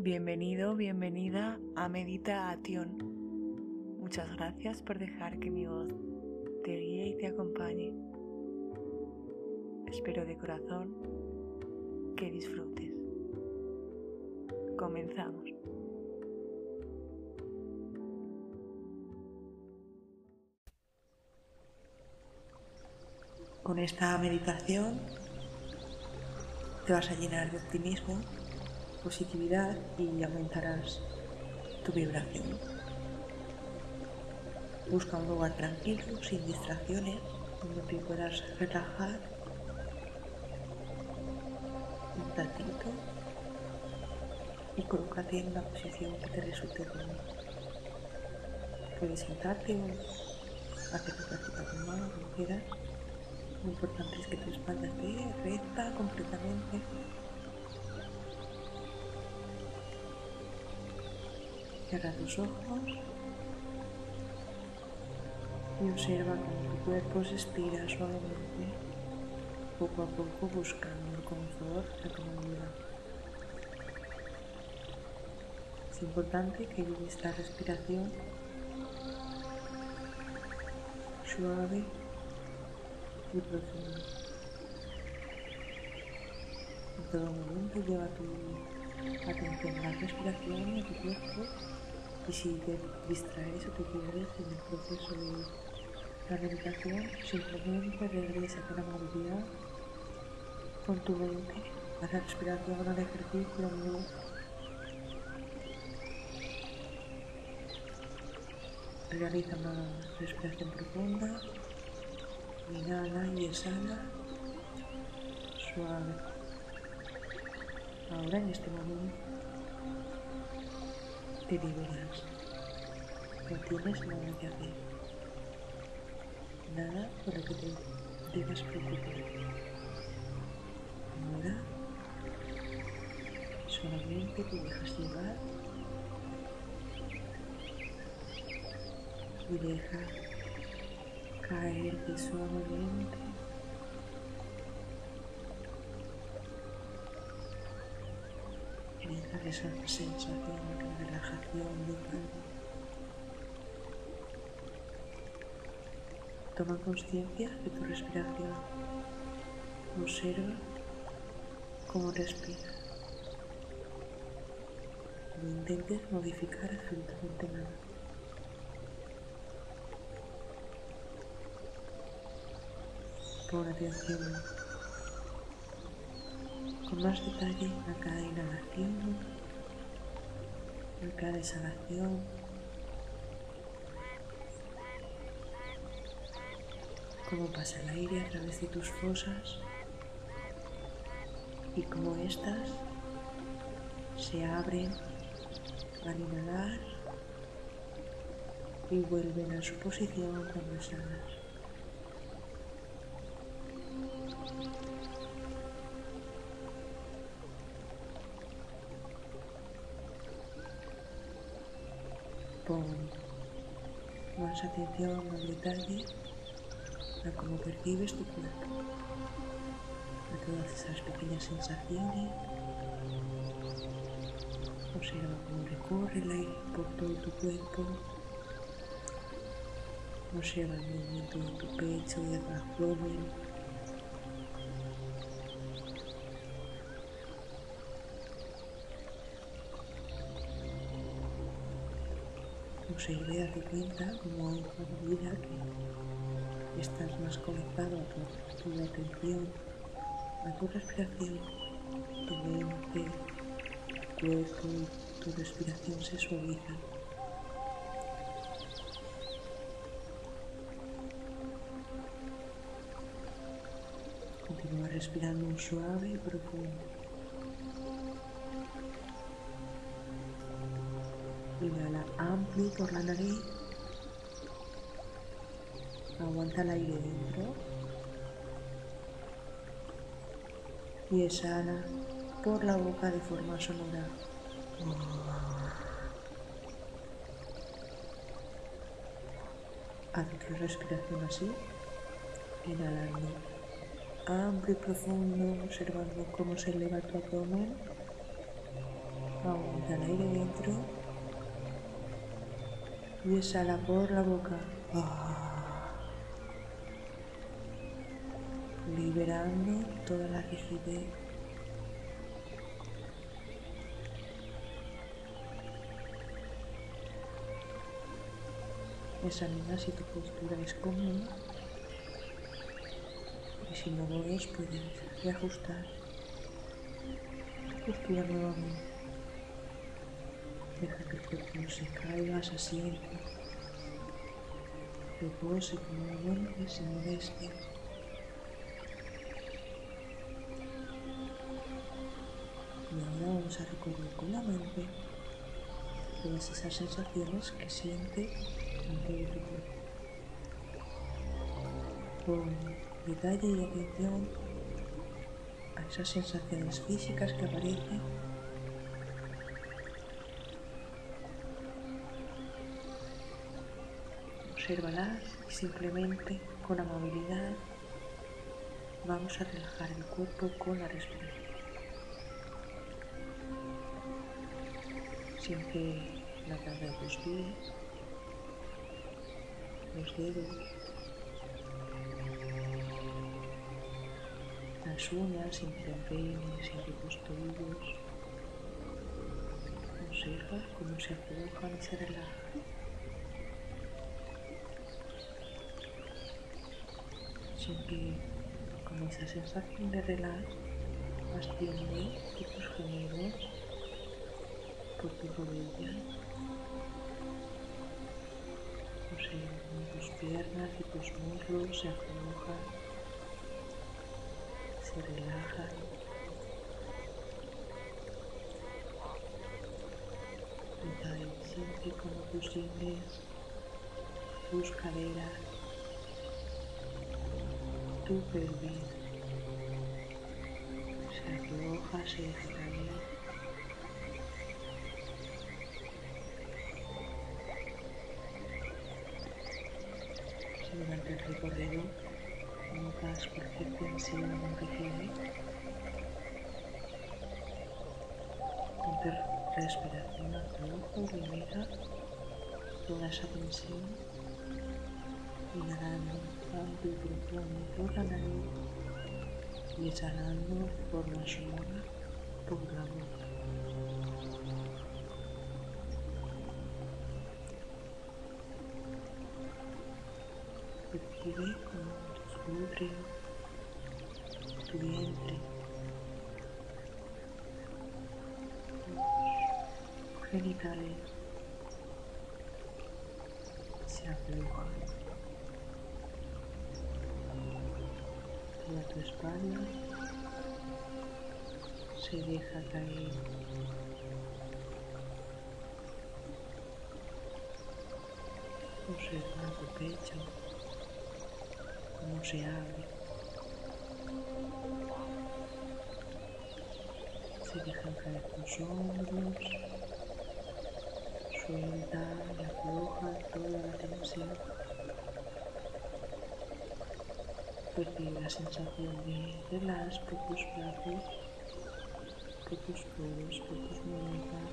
Bienvenido, bienvenida a Meditación. Muchas gracias por dejar que mi voz te guíe y te acompañe. Espero de corazón que disfrutes. Comenzamos. Con esta meditación te vas a llenar de optimismo, positividad y aumentarás tu vibración. Busca un lugar tranquilo, sin distracciones, donde te puedas relajar un ratito y colócate en una posición que te resulte cómoda. Puedes sentarte o hacer tu práctica mano, como quieras. Lo importante es que tu espalda esté recta completamente. Cierra tus ojos y observa cómo tu cuerpo se estira suavemente, poco a poco buscando el confort, la comodidad. Es importante que lleves esta respiración suave y profundo. En todo momento lleva tu atención a la respiración y a tu cuerpo y si te distraes o te pierdes en el proceso de la meditación, simplemente regresa con amabilidad con tu mente a la respiración, al ejercicio nuevo. Realiza una respiración profunda, inhala y exhala, suave. Ahora en este momento te liberas. No tienes nada que hacer. Nada por que te debas preocupar. Ahora solamente te dejas llevar y deja caerte suavemente Deja esa sensación de relajación mental. Toma conciencia de tu respiración. Observa cómo respiras. No intentes modificar absolutamente nada. Pon atención con más detalle a cada inhalación, a cada exhalación. Cómo pasa el aire a través de tus fosas y cómo éstas se abren al inhalar y vuelven a su posición cuando exhalas. Atención al detalle, a cómo percibes tu cuerpo, a todas esas pequeñas sensaciones. Observa cómo recorre el aire por todo tu cuerpo. Observa el movimiento de tu pecho y de tu abdomen. Y date cuenta como a medida que estás más conectado a tu, atención, a tu respiración, tu mente, tu cuerpo tu respiración se suaviza. Continúa respirando suave y profundo. Inhala amplio por la nariz. Aguanta el aire dentro. Y exhala por la boca de forma sonora. Haz respiración así. Inhalando amplio y profundo, observando cómo se eleva tu abdomen Aumenta el aire dentro y exhala por la boca. Ah. Liberando toda la rigidez. Examina si tu postura es cómoda y si no lo es puedes reajustar tu postura nuevamente. Deja que el cuerpo se caiga, se asiente. Repose cómodamente sin molestia. Y ahora vamos a recorrer con la mente todas esas sensaciones que siente en todo tu cuerpo. Con detalle y atención a esas sensaciones físicas que aparecen obsérvalas y simplemente con amabilidad vamos a relajar el cuerpo con la respiración. Siente la planta de tus pies, los dedos, las uñas, siente el peine, siente tus tobillos. Observa cómo se aflojan y se relajan. Siente como esa sensación de relax asciende por tus gemegos, por tus rodillas. Cómo tus piernas y tus muslos se aflojan, se relajan. Y siente como tus ingles, tus caderas, tu pelvis se afloja, se deja caer. Si durante el recorrido notas cualquier tensión que quede, ponte respiración a tu ojo, libera toda esa tensión, inhalando alto y profundo por la nariz y exhalando de forma sonora por la boca. Percibe como tus glúteos, tu vientre, tus genitales se aflojan. Tu espalda se deja caer. Observa tu pecho, cómo se abre. Se dejan caer tus hombros, suelta y afloja toda la tensión. Percibe la sensación de relax por tus brazos, tus codos, tus muñecas.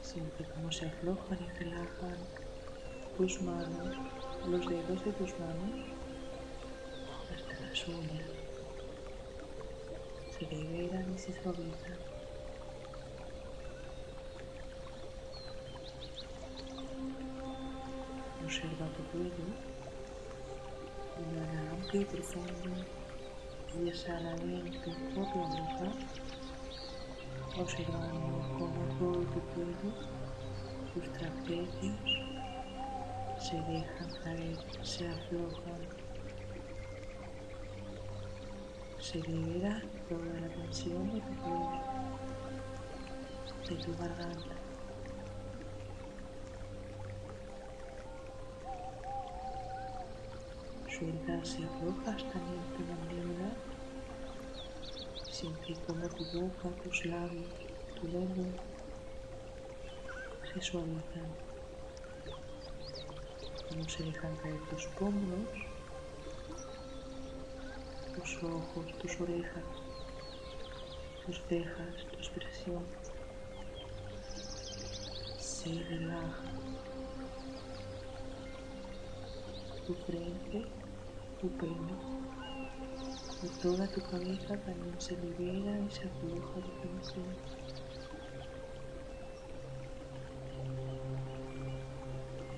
Siente cómo se aflojan y relajan tus manos, los dedos de tus manos, hasta las uñas. Se liberan y se suavizan. Observa tu cuello, inhala amplio y profundo y exhala lento por la boca, observando cómo todo tu cuello, tus trapecios se dejan caer, se aflojan, se libera toda la tensión de tu cuello, de tu. Sueltas y aflojas también tu mandíbula. Siente como tu boca, tus labios, tu lengua se suavizan. Como se dejan caer tus pómulos, tus ojos, tus orejas. tus cejas, tu expresión se relaja. Tu frente, tu pelo y toda tu cabeza también se libera y se afloja de tensión.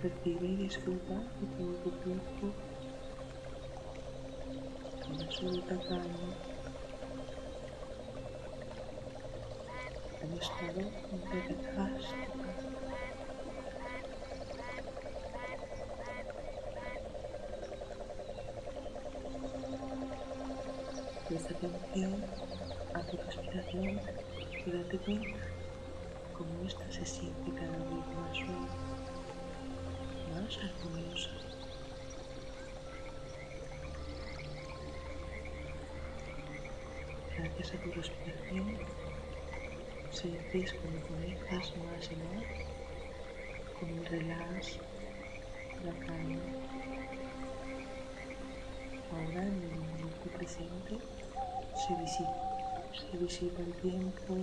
Percibe y disfruta de todo tu cuerpo, con absoluta calma, un estado de relajaste. Presta atención a tu respiración y date cuenta cómo esta se siente cada vez más suave, más armoniosa. Gracias a tu respiración, sentís como conectas más y más el relax, la calma. Ahora en el momento presente se disipa, se disipa el tiempo,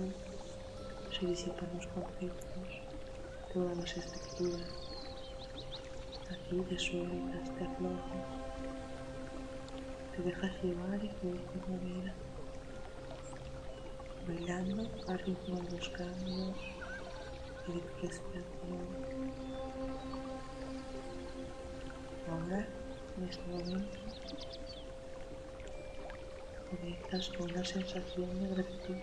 se disipan los conceptos, todas las estructuras. Aquí te sueltas, te aflojas, te dejas llevar y fluir con vida, bailando al ritmo de los cambios y. Ahora, en este momento, conectas con una sensación de gratitud.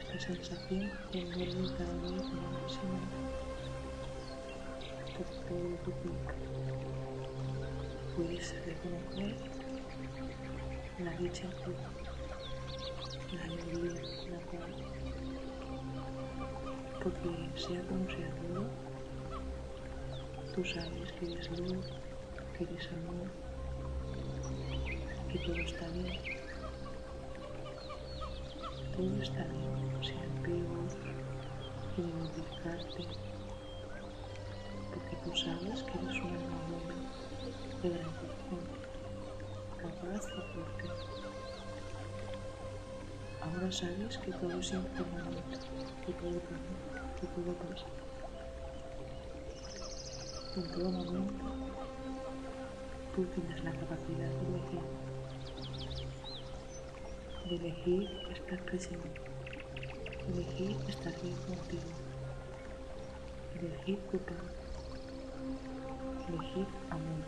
Esta sensación te envuelve cada vez más y más por todo tu cuerpo. Puedes reconocer la dicha ti, la alegría, la paz. Porque sea como sea todo, tú sabes que eres luz, que eres amor que todo está bien. Todo está bien, sin apegos, sin identificarte, porque tú sabes que eres un alma buena, de gran corazón, capaz y fuerte. Ahora sabes que todo es impermanente, que todo cambia, que todo pasa. En todo momento, tú tienes la capacidad de elegir de elegir estar presente, elegir estar bien contigo, elegir tu paz, elegir amor.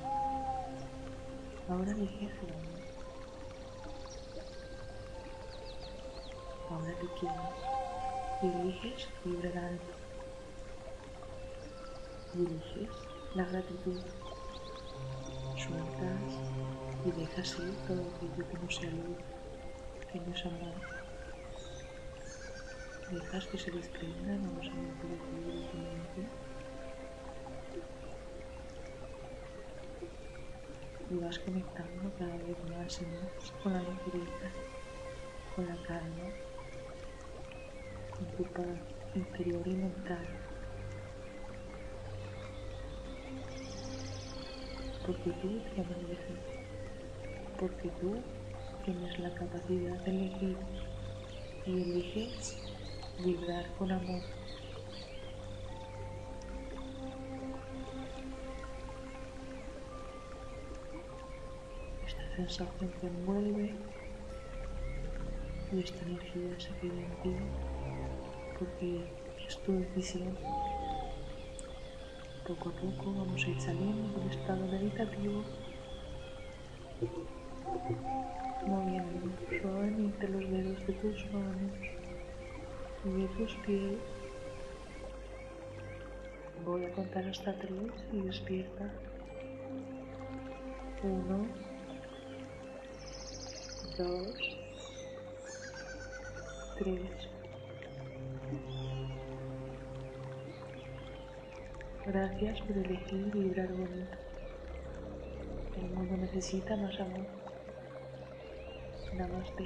Ahora eliges el amor. Ahora te quieres y eliges vibrar alto. Y eliges la gratitud. Sueltas y dejas ir todo aquello que no sea luz pequeños amores. Dejas que se desprendan a los amores de tu mente. Y vas conectando cada vez más y más con la ligereza, con la calma, con tu paz interior y mental. Porque tú te mereces. Porque tú tienes la capacidad de elegir y eliges vibrar con amor. Esta sensación te envuelve y esta energía se queda en ti porque es tu decisión. Poco a poco vamos a ir saliendo del estado meditativo moviendo suavemente los dedos de tus manos y de tus pies. Voy a contar hasta tres y despierta. Uno, dos, tres. Gracias por elegir vibrar bonito. El mundo necesita más amor. Namaste.